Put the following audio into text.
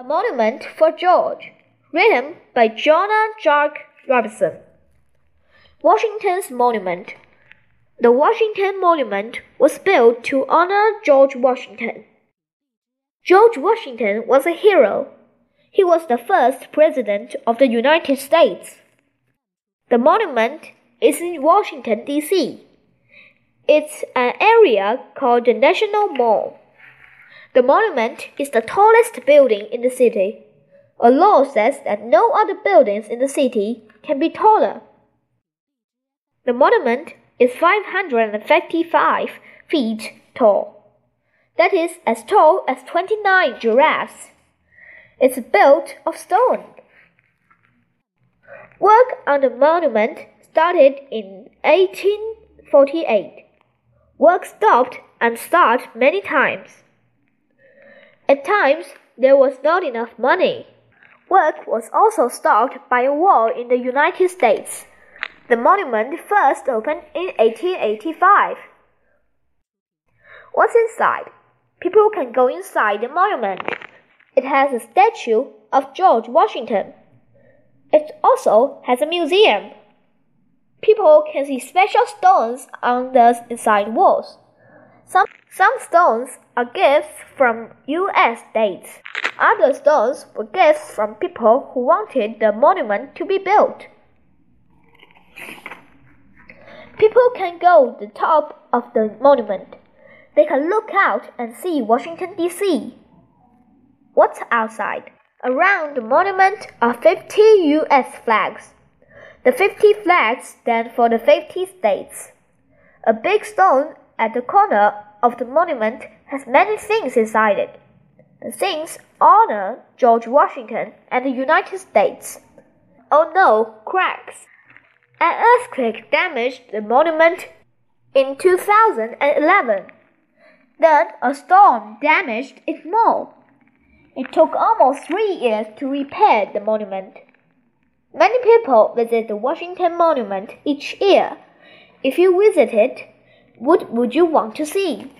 A Monument for George, written by Jonah Jack Robinson. Washington's Monument. The Washington Monument was built to honor George Washington. George Washington was a hero. He was the first president of the United States. The monument is in Washington, D.C. It's an area called the National Mall. The monument is the tallest building in the city. A law says that no other buildings in the city can be taller. The monument is 555 feet tall. That is as tall as 29 giraffes. It's built of stone. Work on the monument started in 1848. Work stopped and started many times. At times, there was not enough money. Work was also stopped by a war in the United States. The monument first opened in 1885. What's inside? People can go inside the monument. It has a statue of George Washington. It also has a museum. People can see special stones on the inside walls. Some, some stones are gifts from US states. Other stones were gifts from people who wanted the monument to be built. People can go to the top of the monument. They can look out and see Washington, D.C. What's outside? Around the monument are 50 U.S. flags. The 50 flags stand for the 50 states. A big stone at the corner of the monument has many things inside it. The things honor George Washington and the United States. Oh no, cracks! An earthquake damaged the monument in 2011. Then a storm damaged it more. It took almost three years to repair the monument. Many people visit the Washington Monument each year. If you visit it, what would you want to see?